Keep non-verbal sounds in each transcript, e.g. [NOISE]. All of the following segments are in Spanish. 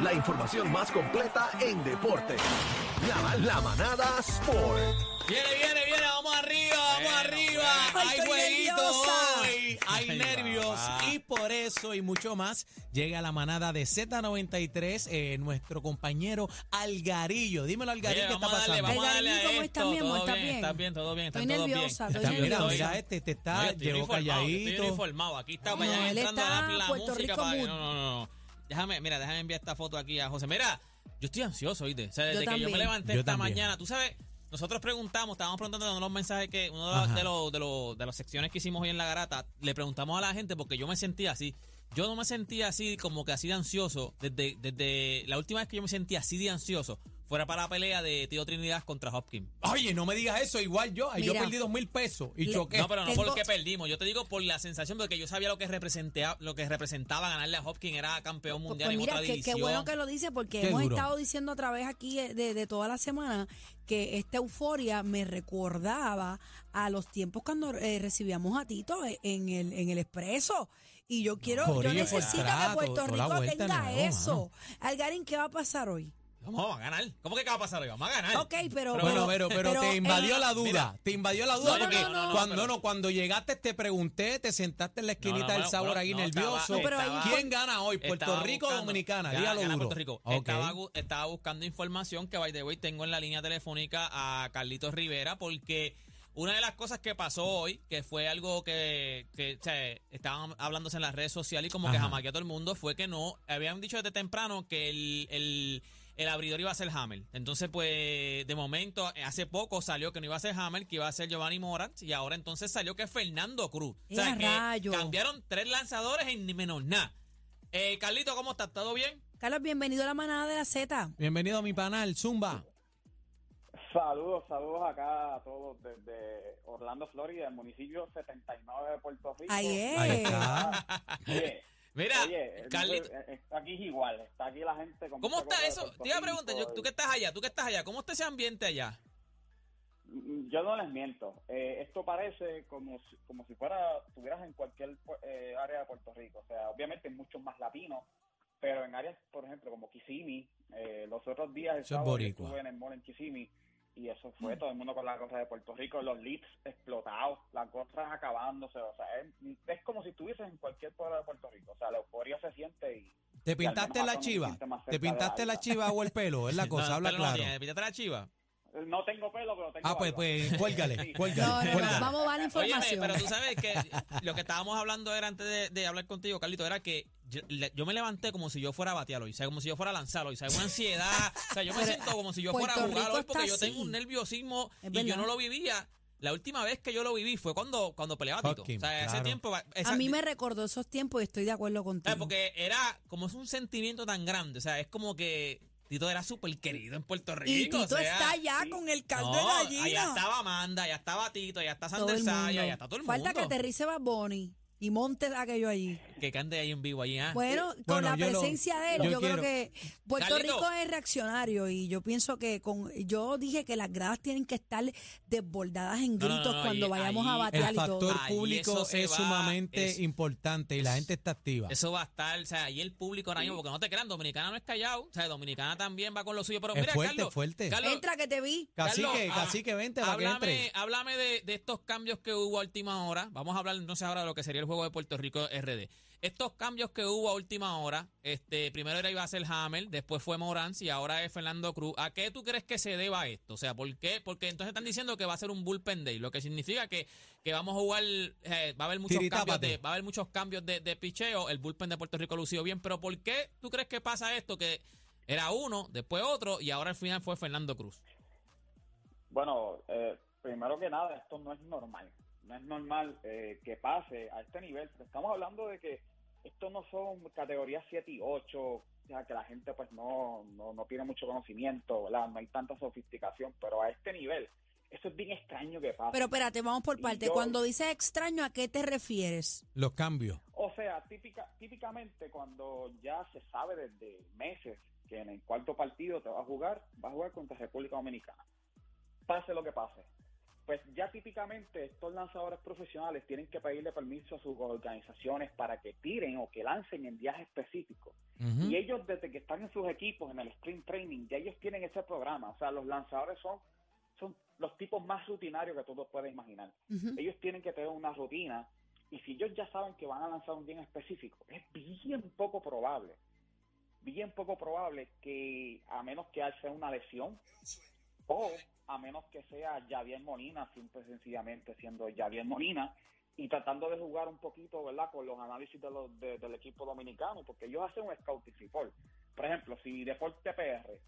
La información más completa en deporte. La, la manada Sport. Viene, viene, viene, vamos arriba, vamos arriba. Ay, hay jueguitos nerviosa. hoy, hay nervios y por eso y mucho más llega la manada de Z93, eh, nuestro compañero Algarillo. Dímelo, Algarillo, Oye, ¿qué está a pasando? a darle a Algarín, ¿cómo estás, mi amor? ¿Estás bien, estás bien, todo bien, está Estoy todo nerviosa, bien. estoy Está- mira, nerviosa. mira, este te No, está, estoy llegó uniformado, Estoy calladito. uniformado. Aquí está No, él está la, la Puerto música Rico para no, no, no, no. Déjame, mira, déjame enviar esta foto aquí a José. Mira, yo estoy ansioso, ¿oíste? O sea, desde Yo que yo me levanté Yo esta también. mañana, tú sabes, nosotros preguntamos, estábamos preguntando uno de los mensajes que, uno de los, Ajá. de los, de los, de las secciones que hicimos hoy en la garata, le preguntamos a la gente porque yo me sentía así. Yo no me sentía así, como que así de ansioso, desde, desde la última vez que yo me sentía así de ansioso, fuera para la pelea de Tío Trinidad contra Hopkins. Oye, no me digas eso, igual yo. Ay, yo Mira. perdí dos mil pesos y Le- choqué. No, pero no Tengo- porque perdimos. Yo te digo por la sensación de que yo sabía lo que representaba, lo que representaba ganarle a Hopkins. Era campeón Pues, mundial pues en mira, otra qué, división. qué bueno que lo dice porque Qué hemos duro. estado diciendo a través aquí eh, de, de toda la semana que esta euforia me recordaba a los tiempos cuando eh, recibíamos a Tito e- en el, en el expreso. Y yo quiero, yo necesito que Puerto Rico tenga nuevo, eso. Algarín, ¿qué va a pasar hoy? Vamos a ganar. ¿Cómo que qué va a pasar hoy? Vamos a ganar. Ok, pero. Bueno, pero, pero, te invadió eh, la duda, mira. te invadió la duda No, porque no, no, no, cuando pero- no, cuando llegaste te pregunté, te sentaste en la esquinita No, no, del sabor ahí no, nervioso. estaba- No, pero ahí- ¿Quién gana hoy? ¿Puerto Estaba Rico o Dominicana? Gana- Dígalo gana duro. Puerto Rico. Ok. Estaba, estaba buscando información que, by the way, tengo en la línea telefónica a Carlitos Rivera porque una de las cosas que pasó hoy, que fue algo que, que o sea, estaban hablándose en las redes sociales y como que Ajá. jamaqueó a todo el mundo, fue que no, habían dicho desde temprano que el, el, el abridor iba a ser Hammer. Entonces, pues, de momento, hace poco salió que no iba a ser Hammer, que iba a ser Giovanni Morant, y ahora entonces salió que es Fernando Cruz. O sea, ¡Eh, que rayo! cambiaron tres lanzadores en ni menos nada. Eh, Carlito, ¿cómo estás? ¿Todo bien? Carlos, bienvenido a la manada de la Z. Bienvenido a mi panel, Zumba. Saludos, saludos acá a todos desde Orlando, Florida, el municipio 79 de Puerto Rico. Ahí es. Ahí está. Oye, Mira, oye, no Carlito, sé, está aquí es igual, está aquí la gente. con ¿cómo está eso? Te iba a Rico preguntar, yo- tú que estás allá, tú que estás allá, ¿cómo está ese ambiente allá? Mm, Yo no les miento, eh, esto parece como si, como si fuera, estuvieras en cualquier eh, área de Puerto Rico, o sea, obviamente hay muchos más latinos, pero en áreas, por ejemplo, como Kissimmee, eh, los otros días el sábado estuve en el mall en Kissimmee y eso fue todo el mundo con la cosa de Puerto Rico, los leads explotados, las cosas acabándose, o sea, es, es como si estuvieses en cualquier pueblo de Puerto Rico, o sea, la euforia se siente y... ¿Te pintaste la chiva? ¿Te pintaste la chiva o el pelo? Es la [LAUGHS] cosa, No, habla no claro. tiene, pítate la chiva. No tengo pelo, pero tengo Ah, pues, barba. pues, cuélgale, Sí. cuélgale, No, no, no, cuélgale. vamos a la Óyeme, información. pero tú sabes que lo que estábamos hablando era antes de, de hablar contigo, Carlito, era que yo, le- yo me levanté como si yo fuera a batear hoy, o sea, como si yo fuera a lanzar hoy, o sea, una ansiedad, o sea, yo me Pero, siento como si yo Puerto fuera a jugar hoy porque yo tengo un nerviosismo Es y yo no lo vivía. La última vez que yo lo viví fue cuando, cuando peleaba Tito. Hopkins, o sea, ese claro. tiempo... esa- A mí me recordó esos tiempos y estoy de acuerdo contigo. ¿sabes? Porque era como es un sentimiento tan grande, o sea, es como que Tito era súper querido en Puerto Rico. y Tito o sea, está allá sí. con el caldo no, de gallina. allá estaba Amanda, allá estaba Tito, allá está Sander Saya, mundo. allá está todo el Falta que mundo. aterrice Bad Bunny y monte aquello allí. Que cante ahí en vivo, allí, ¿ah? Bueno, con Bueno, la lo- presencia de él, yo yo, creo que Puerto Carlito. Rico es reaccionario y yo pienso que con yo dije que las gradas tienen que estar desbordadas en No, no, gritos no, cuando ahí- vayamos a El y todo. factor Ahí público es va, sumamente es- importante y la gente está activa. Eso va a estar, o sea, y el público ahora mismo, porque no te crean, Dominicana no es callado, o sea, Dominicana también va con lo suyo, pero Es mira, fuerte, Carlos, fuerte. Carlos, Entra que te vi. Cacique, Carlos, ah, cacique, vente para que háblame, entre. háblame de, de estos cambios que hubo a última hora. Vamos a hablar entonces ahora de lo que sería el juego de Puerto Rico RD. Estos cambios que hubo a última hora, este, primero era iba a ser Hamel, después fue Morans y ahora es Fernando Cruz. ¿A qué tú crees que se deba esto? O sea, ¿por qué? Porque entonces están diciendo que va a ser un bullpen day, lo que significa que, que vamos a jugar, eh, va a haber muchos cambios Tiritápate. de, va a haber muchos cambios de, de picheo. El bullpen de Puerto Rico lució bien, pero ¿por qué tú crees que pasa esto? Que era uno, después otro y ahora al final fue Fernando Cruz. Bueno, eh, primero que nada, esto no es normal. No es normal eh, que pase a este nivel. Estamos hablando de que esto no son categorías 7 y 8, ya que la gente pues no, no, no tiene mucho conocimiento, ¿verdad? No hay tanta sofisticación, pero a este nivel, eso es bien extraño que pasa. Pero espérate, vamos por parte. yo- Cuando dices extraño, ¿a qué te refieres? Los cambios. O sea, típica, típicamente cuando ya se sabe desde meses que en el cuarto partido te va a jugar, va a jugar contra República Dominicana. Pase lo que pase. Pues ya típicamente estos lanzadores profesionales tienen que pedirle permiso a sus organizaciones para que tiren o que lancen en días específicos. Y ellos desde que están en sus equipos, en el sprint training, ya ellos tienen ese programa. O sea, los lanzadores son, son los tipos más rutinarios que tú te puedes imaginar ellos tienen que tener una rutina y si ellos ya saben que van a lanzar un día en específico, es bien poco probable, bien poco probable que a menos que sea una lesión o a menos que sea Javier Molina, simple y sencillamente siendo Javier Molina y tratando de jugar un poquito, ¿verdad?, con los análisis de los, de- del equipo dominicano, porque ellos hacen un scouting report. Por ejemplo, si Deporte PR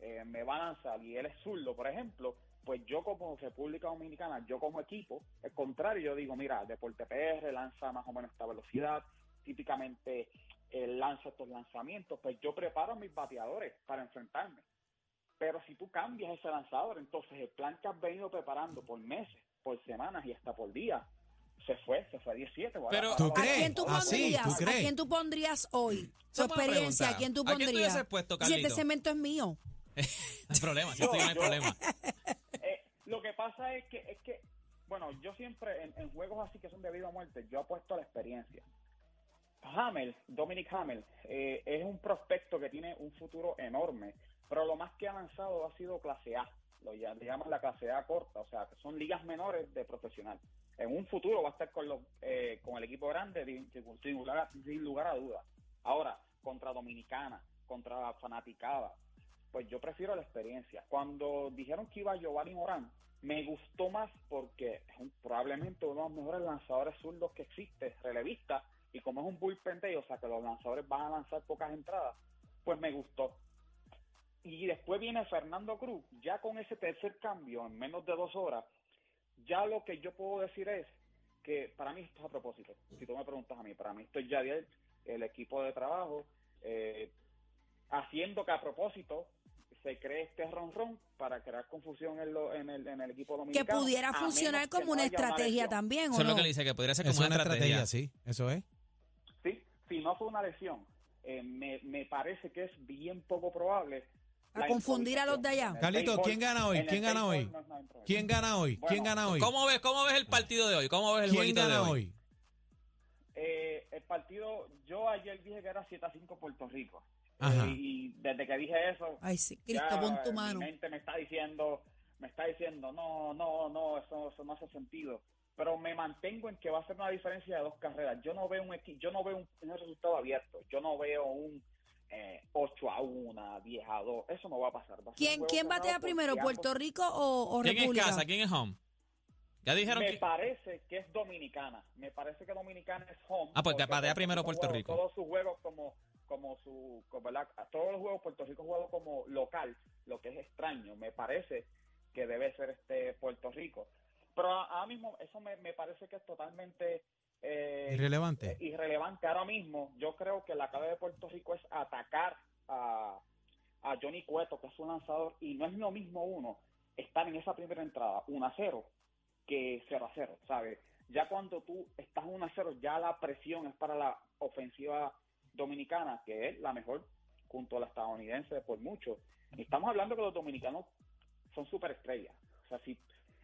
eh, me va a lanzar y él es zurdo, por ejemplo, pues yo como República Dominicana, yo como equipo, al contrario, yo digo, mira, Deporte PR lanza más o menos esta velocidad, típicamente él lanza estos lanzamientos, pues yo preparo a mis bateadores para enfrentarme. Pero si tú cambias ese lanzador, entonces el plan que has venido preparando por meses, por semanas y hasta por días, se fue, se fue a 17. ahora- Pero- ¿Tú va- ¿A crees? quién tú Ah, sí, pondrías? ¿tú ¿A crees? quién tú pondrías hoy? Es buena experiencia, ¿a quién tú ¿A quién tú pondrías? hubieses puesto, si este cemento es mío. [LAUGHS] No hay problema, si estoy no hay Yo- yo- problema. [LAUGHS] Eh, lo que pasa es que, es que bueno, yo siempre en, en juegos así que son de vida o muerte, yo apuesto a la experiencia. Hamel, Dominic Hamel, eh, es un prospecto que tiene un futuro enorme, pero lo más que ha lanzado ha sido clase A, lo llaman la clase A corta, o sea, que son ligas menores de profesional. En un futuro va a estar con, los, eh, con el equipo grande sin, lugar, a- a dudas. Ahora, contra Dominicana, contra fanaticada, pues yo prefiero la experiencia. Cuando dijeron que iba Giovanni Morán, me gustó más porque es probablemente uno de los mejores lanzadores zurdos que existe, relevista, y como es un bullpen o sea que los lanzadores van a lanzar pocas entradas, pues me gustó. Y después viene Fernando Cruz, ya con ese tercer cambio en menos de dos horas, ya lo que yo puedo decir es que para mí esto es a propósito. Si tú me preguntas a mí, para mí esto es ya el, el equipo de trabajo, eh, haciendo que a propósito se cree este ronron para crear confusión en, lo- en, el, en el equipo Que dominicano. pudiera a funcionar que como una estrategia también, ¿o Eso es no? lo que le dice, que podría ser como es una estrategia. sí. Eso es. Sí, si no fue una lesión, eh, me, me parece que es bien poco probable. A confundir a los de allá. Carlito, ¿quién gana hoy? ¿Quién gana hoy? ¿Quién gana hoy? ¿Quién gana hoy? ¿Cómo ves, ¿Cómo ves el partido de hoy? ¿Cómo ves el ¿Quién jueguito de gana hoy? hoy? Eh, el partido, yo ayer dije que era 7 a 5 Puerto Rico. Ajá. Eh, y desde que dije eso, Ay, sí, Cristo, ya pon tu mi mano. mente me está diciendo, me está diciendo, no, no, no, eso, eso no hace sentido. Pero me mantengo en que va a ser una diferencia de dos carreras. Yo no veo un equi- yo no veo un, un resultado abierto. Yo no veo un eh, 8 a 1, 10 a 2. Eso no va a pasar. Va a ¿Quién, juego quién batea primero, Puerto Rico o, o ¿Quién es República? casa? ¿Quién es home? Ya dijeron Me que... parece que es dominicana. Me parece que dominicana es home. Ah, pues batea primero Puerto juega Rico. Todos sus juegos como, como su, como, ¿verdad? Todos los juegos Puerto Rico jugado como local, lo que es extraño. Me parece que debe ser este Puerto Rico. Pero ahora mismo eso me, me parece que es totalmente eh, Irrelevante. eh, irrelevante. Ahora mismo yo creo que la clave de Puerto Rico es atacar a, a Johnny Cueto, que es un lanzador, y no es lo mismo uno estar en esa primera entrada 1 a 0 que 0 a 0, ¿sabes? Ya cuando tú estás 1 a 0, ya la presión es para la ofensiva dominicana, que es la mejor junto a la estadounidense por mucho. Y estamos hablando que los dominicanos son superestrellas. O sea, si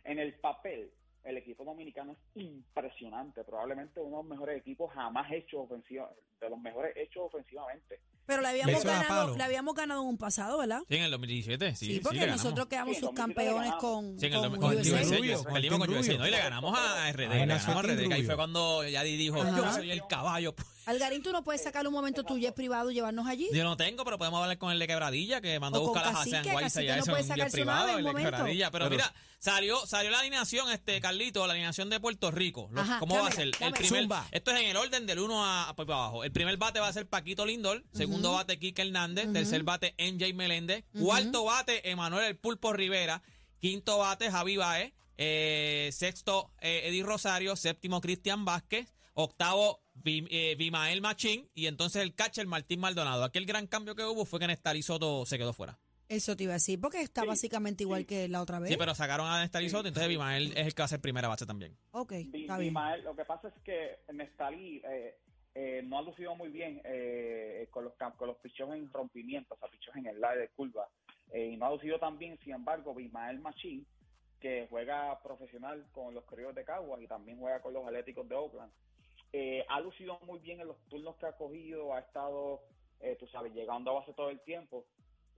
en el papel el equipo dominicano es impresionante, probablemente uno de los mejores equipos jamás hechos ofensiva, de los mejores hechos ofensivamente. Pero le habíamos, ganado, le habíamos ganado en un pasado, ¿verdad? Sí, en el 2017, sí, Sí, sí, porque nosotros quedamos Sí, en 2017 subcampeones con, Sí, en el, con con USA. Rubio, con Rubio. ¿no? Y le ganamos a RD, Ahí le nació ganamos a Team RD, que ahí Rubio. fue cuando Yadi dijo, Ajá. yo soy el caballo. Algarín, tú no puedes sacar un momento tuyo es privado y llevarnos allí. Yo no tengo, pero podemos hablar con el de Quebradilla, que mandó a buscar las Cacique, Hasan Guaysa ya no eso puede en un privado, el de momento. Quebradilla. Pero, Pero- mira, salió salió la alineación, este Carlito, la alineación de Puerto Rico. Ajá, ¿Cómo va a ser? El primer, Zumba. esto es en el orden del 1 a, para abajo. El primer bate va a ser Paquito Lindor, segundo bate Quique Hernández, tercer bate NJ Meléndez, cuarto bate Emanuel El Pulpo Rivera, quinto bate Javi Baez, eh, sexto eh, Eddie Rosario, séptimo Cristian Vázquez, octavo eh, Bimael Machín y entonces el catcher Martín Maldonado. Aquel gran cambio que hubo fue que Nestalí Soto se quedó fuera. Eso te iba a decir, porque está Sí, básicamente igual sí. que la otra vez. Sí, pero sacaron a Nestalí Soto, entonces Bimael es el que va a ser primera base también. ok, está bien. Bimael, lo que pasa es que Nestalí eh, eh, no ha lucido muy bien eh, con los con los pichos en rompimiento, o sea, pichos en el lado de curva. Eh, y no ha lucido tan bien, sin embargo, Bimael Machín, que juega profesional con los Criollos de Caguas y también juega con los Atléticos de Oakland, eh, ha lucido muy bien en los turnos que ha cogido, ha estado, eh, tú sabes, llegando a base todo el tiempo.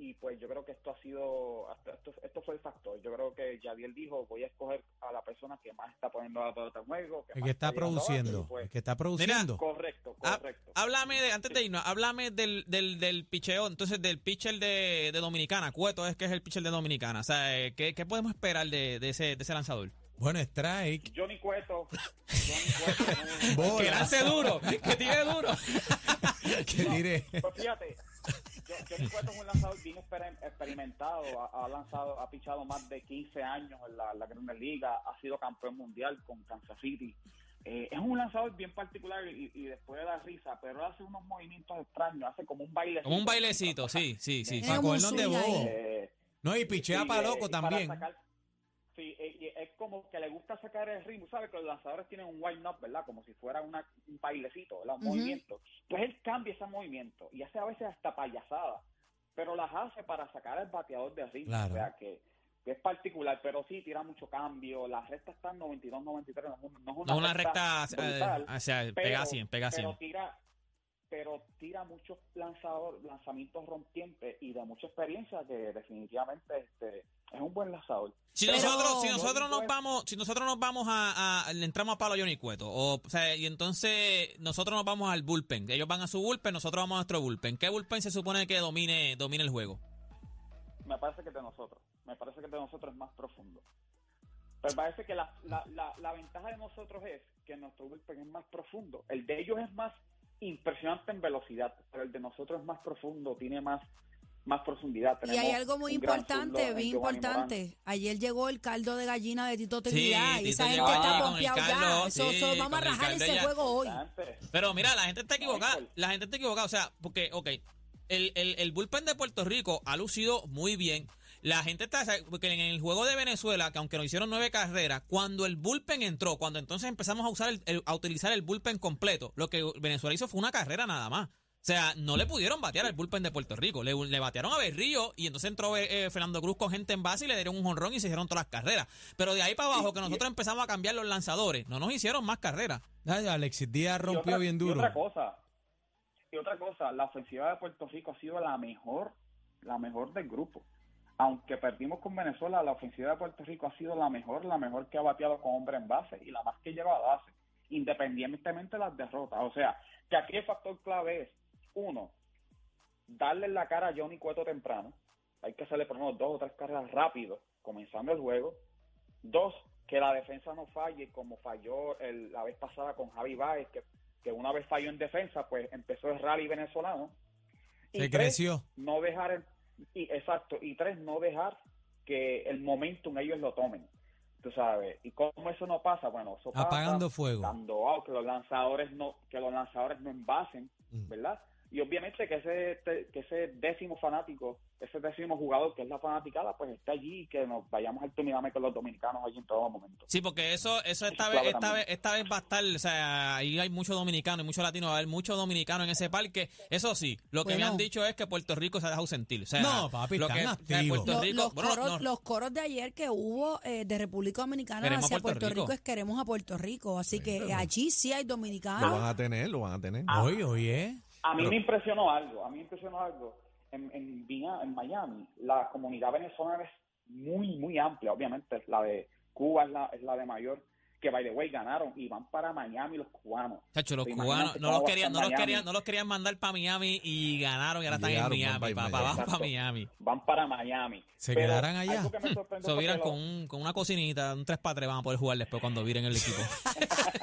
Y pues yo creo que esto ha sido, esto, esto fue el factor. Yo creo que Javier dijo, voy a escoger a la persona que más está poniendo la pelota en juego. El más que está a base, produciendo. y pues, El que está produciendo. Correcto, correcto. Háblame de, antes de irnos, háblame del, del, del picheo, entonces del pitcher de, de Dominicana, Cueto es que es el pitcher de Dominicana. O sea, eh, ¿qué, qué podemos esperar de, de ese, de ese lanzador? Bueno, strike. Johnny Cueto, Johnny Cueto. [LAUGHS] Que lance duro, que tire duro. [LAUGHS] Que tire. Pues fíjate, Johnny Cueto es un lanzador bien exper- experimentado, ha, ha lanzado, ha pichado más de 15 años en la, la Grandes Liga, ha sido campeón mundial con Kansas City. Eh, es un lanzador bien particular y, y después de la risa, pero hace unos movimientos extraños, hace como un bailecito. Como un bailecito, sí, sí, sí. Para de bobo. Eh, No, y pichea Sí, para eh, loco y para también. sacar- sí, eh, y es como que le gusta sacar el ritmo, ¿sabes? Que los lanzadores tienen un wind up, ¿verdad? Como si fuera una, un bailecito, ¿verdad? Un movimiento. Pues él cambia ese movimiento y hace a veces hasta payasadas, pero las hace para sacar al bateador de ritmo. Claro. O sea, que, que es particular, pero sí tira mucho cambio. La recta está en 92, 93, no es un- no es una, No es una recta, brutal, eh, o sea, pega 100, pega 100. pero tira pero tira muchos lanzador, lanzamientos rompientes y de mucha experiencia que definitivamente este, es un buen lanzador. Si Pero- nosotros, si nosotros nos vamos, si nosotros nos vamos a, a- le entramos a palo a Johnny Cueto, o, o sea, y entonces nosotros nos vamos al bullpen, ellos van a su bullpen, nosotros vamos a nuestro bullpen. ¿Qué bullpen se supone que domine, domine el juego? Me parece que de nosotros, me parece que de nosotros es más profundo. Me parece que la, la, la, la ventaja de nosotros es que nuestro bullpen es más profundo. El de ellos es más impresionante en velocidad, pero el de nosotros es más profundo, tiene más más profundidad. Y hay algo muy importante, bien importante. Ayer llegó el caldo de gallina de Tito Trinidad y Tito esa gente está allí con el confiado ya. caldo, Eso, sí, eso, vamos a rajar ese ya. juego hoy. Pero mira, la gente está equivocada, la gente está equivocada, o sea, porque, ok, el, el, el bullpen de Puerto Rico ha lucido muy bien. La gente está, porque en el juego de Venezuela, que aunque nos hicieron nueve carreras, cuando el bullpen entró, cuando entonces empezamos a usar el- el- a utilizar el bullpen completo, lo que Venezuela hizo fue una carrera nada más. O sea, no le pudieron batear al bullpen de Puerto Rico. Le, le batearon a Berrío y entonces entró eh, eh, Fernando Cruz con gente en base y le dieron un jonrón y se hicieron todas las carreras. Pero de ahí para abajo, que nosotros empezamos a cambiar los lanzadores, no nos hicieron más carreras. Ay, Alexis Díaz Y rompió otra- bien Y duro. otra cosa, y otra cosa, la ofensiva de Puerto Rico ha sido la mejor, la mejor del grupo. Aunque perdimos con Venezuela, la ofensiva de Puerto Rico ha sido la mejor, la mejor que ha bateado con hombre en base y la más que lleva a base, independientemente de las derrotas. O sea, que aquí el factor clave es, uno, darle la cara a Johnny Cueto temprano. Hay que hacerle por lo menos dos o tres carreras rápido, comenzando el juego. Dos, que la defensa no falle como falló el- la vez pasada con Javi Baez, que, que una vez falló en defensa, pues empezó el rally venezolano. Y Se tres, creció. No dejar, el- y, exacto, y tres, no dejar que el momentum ellos lo tomen. Tú sabes, y cómo eso no pasa, bueno, eso pasa Apagando fuego. dando out, que los lanzadores no, que los lanzadores no envasen, Mm. ¿verdad? Y obviamente que ese, te- que ese décimo fanático, ese décimo jugador que es la fanaticada, pues está allí y que nos vayamos al terminame con los dominicanos allí en todo momento. Sí, porque eso, eso esta es vez, esta vez, esta vez va a estar, o sea, ahí hay muchos dominicanos y muchos latinos, va a haber muchos dominicanos en ese parque. Eso sí, lo que me han dicho es que Puerto Rico se ha dejado sentir. O sea, No, papi, lo están que. Puerto Los, Rico, los bueno, coros, no, los coros de ayer que hubo eh, de República Dominicana Queremos hacia a Puerto Puerto Rico. Rico. es queremos a Puerto Rico. Así que allí sí hay Lo dominicanos. van a tener, lo van a tener. Hoy, hoy, ¿eh? A mí me impresionó algo, a mí me impresionó algo. En, en, Vina- en Miami, la comunidad venezolana es muy, muy amplia, obviamente. La de Cuba es la, es la de mayor, que by the way ganaron y van para Miami los cubanos. chacho, los ¿Te cubanos no los querían, no los querían, no los querían mandar para Miami y ganaron y ahora están en Miami, van pa' para, Miami. para. Miami. Van para Miami. ¿Se Pero quedarán allá? [LAUGHS] Se viran que con, un- con una cocinita, un 3 para 3 van a poder jugar después cuando viren el equipo. [LAUGHS]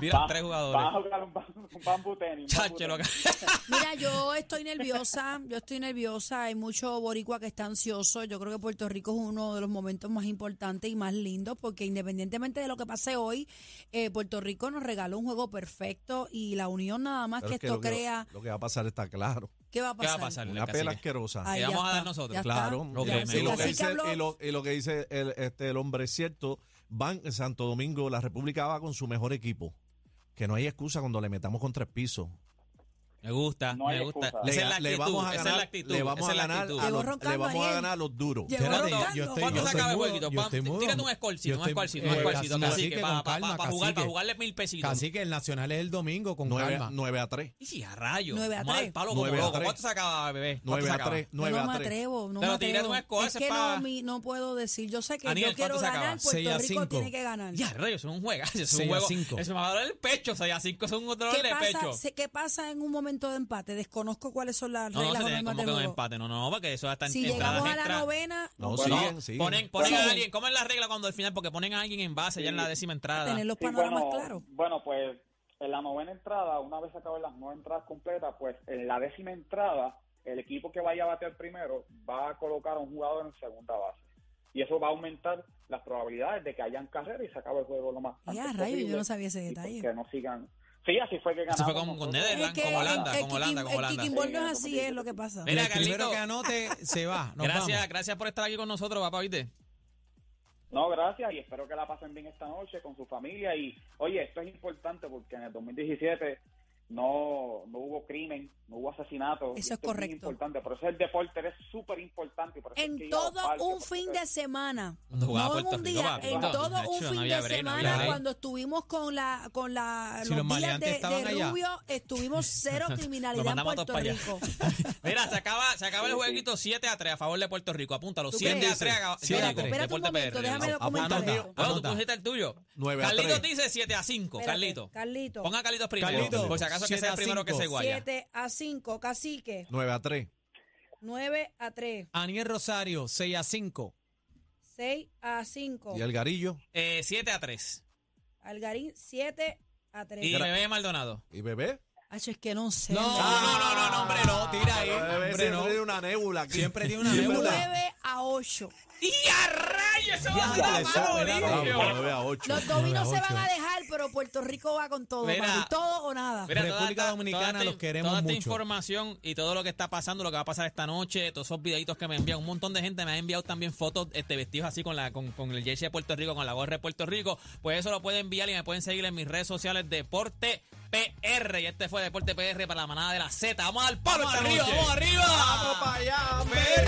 Miran va- tres Van a jugadores. jugar un, un bambú tenis. Chacho, lo que-. [LAUGHS] Mira, yo estoy nerviosa, yo estoy nerviosa, hay mucho boricua que está ansioso, yo creo que Puerto Rico es uno de los momentos más importantes y más lindos porque independientemente de lo que pase hoy, eh, Puerto Rico nos regaló un juego perfecto y la unión nada más Pero que es que esto lo, que, crea. lo que va a a pasar está claro. ¿Qué va a ¿Qué pasar? va a pasar? Una pela asquerosa. Ahí ¿Qué ya vamos a dar nosotros? Claro. lo que dice, lo, y lo que dice el, este, el hombre es cierto. Van en Santo Domingo, la República va con su mejor equipo. Que no hay excusa cuando le metamos con tres pisos. Me gusta, No me gusta. Le, Esa es la le actitud, vamos a esa ganar, es la actitud. le vamos esa a ganar, actitud. a Llegó los, le vamos a ganar a los duros. Espérate, yo estoy, ¿Cuánto yo se acaba el jueguito? Tírate un scorecito, Yo un scorecito, un eh, scorecito, cacique, cacique, para jugar, para jugarle mil pesitos. Cacique, el Nacional es el domingo, con 9, calma. 9 a 3. Y si a rayos. Nueve a Mal tres. palo como Nueve a loco. tres. ¿Cuánto se acaba, bebé? ¿Cuánto 9 se a acaba? 3. Yo 9 no a me 3. atrevo, no Pero me atrevo. es que no, mi- no puedo decir. Yo sé que Aniel, yo quiero ganar. Seis a Puerto Rico cinco. tiene que ganar. Ya, rayos, es un juegazo. Es un Seis a juego. cinco. Eso me va a doler el pecho. 6 a 5 es un dolor ¿Qué de pecho. ¿Qué pasa en un momento de empate? Desconozco cuáles son las No, no reglas se o tiene normas como del que un juego. empate. No, no, porque eso hasta en Si llegamos a la extra. novena, No, Bueno, siguen, siguen. Ponen, ponen Bueno. a alguien. ¿Cómo es la regla cuando al final? Porque ponen a alguien en base ya en la décima entrada. tener los Sí, panoramas bueno, claros. Bueno, pues en la novena entrada, una vez acaben las nueve entradas completas, pues en la décima entrada, el equipo que vaya a batear primero va a colocar a un jugador en segunda base. Y eso va a aumentar las probabilidades de que hayan carrera y se acabe el juego lo más Ya, antes rayos, yo no sabía ese pues, detalle. que no sigan. Sí, así fue que Así ganamos. fue con- con que como Holanda, el, como Holanda, kicking- como el Holanda. kicking ball no es Sí, así, es lo que pasa. Mira, el primero que anote se va. Nos Gracias, vamos. gracias por estar aquí con nosotros, papá, ¿viste? No, gracias y espero que la pasen bien esta noche con su familia. Y oye, esto es importante porque en el 2017 no, no hubo crimen, no hubo asesinato. Eso es correcto. importante. Por eso el deporte es súper importante. que En a los todo un fin de semana, no en un Rico, día, en todo un fin de semana, cuando estuvimos con la con la Si los los días de, de. Rubio, estuvimos cero [LAUGHS] criminalidad en Puerto Rico. [LAUGHS] Mira, se acaba, se acaba el jueguito 7 a 3 a favor de Puerto Rico. Apúntalo, ¿Tú 7 a crees? 3 a Siete a Carlito, tres. Espérate un momento, déjame comentar esto. Bueno, tú pusiste el tuyo. Dice 7 a 5. Espérate, Carlito. Carlito. Ponga a Carlitos primero. Carlito, acaso que siete sea a el primero que cinco. se guaya. 7 a 5, cacique. 9 a 3. 9 a 3. Aniel Rosario, 6 a 5. 6 a 5. Y el garillo Eh, 7 a 3. Algarín, 7 a 3. Y Bebé Maldonado. y bebé. Hacho, es que no sé. No, no, no, no, no, hombre, no, tira ahí. Bebé Hombre, siempre no. tiene una nébula aquí. Siempre tiene una nébula. está- 9 a 8. ¡Y a rayos! Eso va a ser eso, malo, espérate. limpio. Vamos, 9 a 8. Los dominos se van a dejar, pero Puerto Rico va con todo. Mira. papi, todo o nada. Mira, República esta- Dominicana, esta- los queremos Toda esta mucho. información y todo lo que está pasando, lo que va a pasar esta noche, todos esos videitos que me envían, un montón de gente me ha enviado también fotos este, vestidos así con la con, con el jersey de Puerto Rico, con la gorra de Puerto Rico. Pues eso lo pueden enviar y me pueden seguir en mis redes sociales Deporte PR. Y este fue Deporte PR para la manada de la Z. Vamos al palo, Vamos arriba, vamos arriba. Vamos para allá, PR.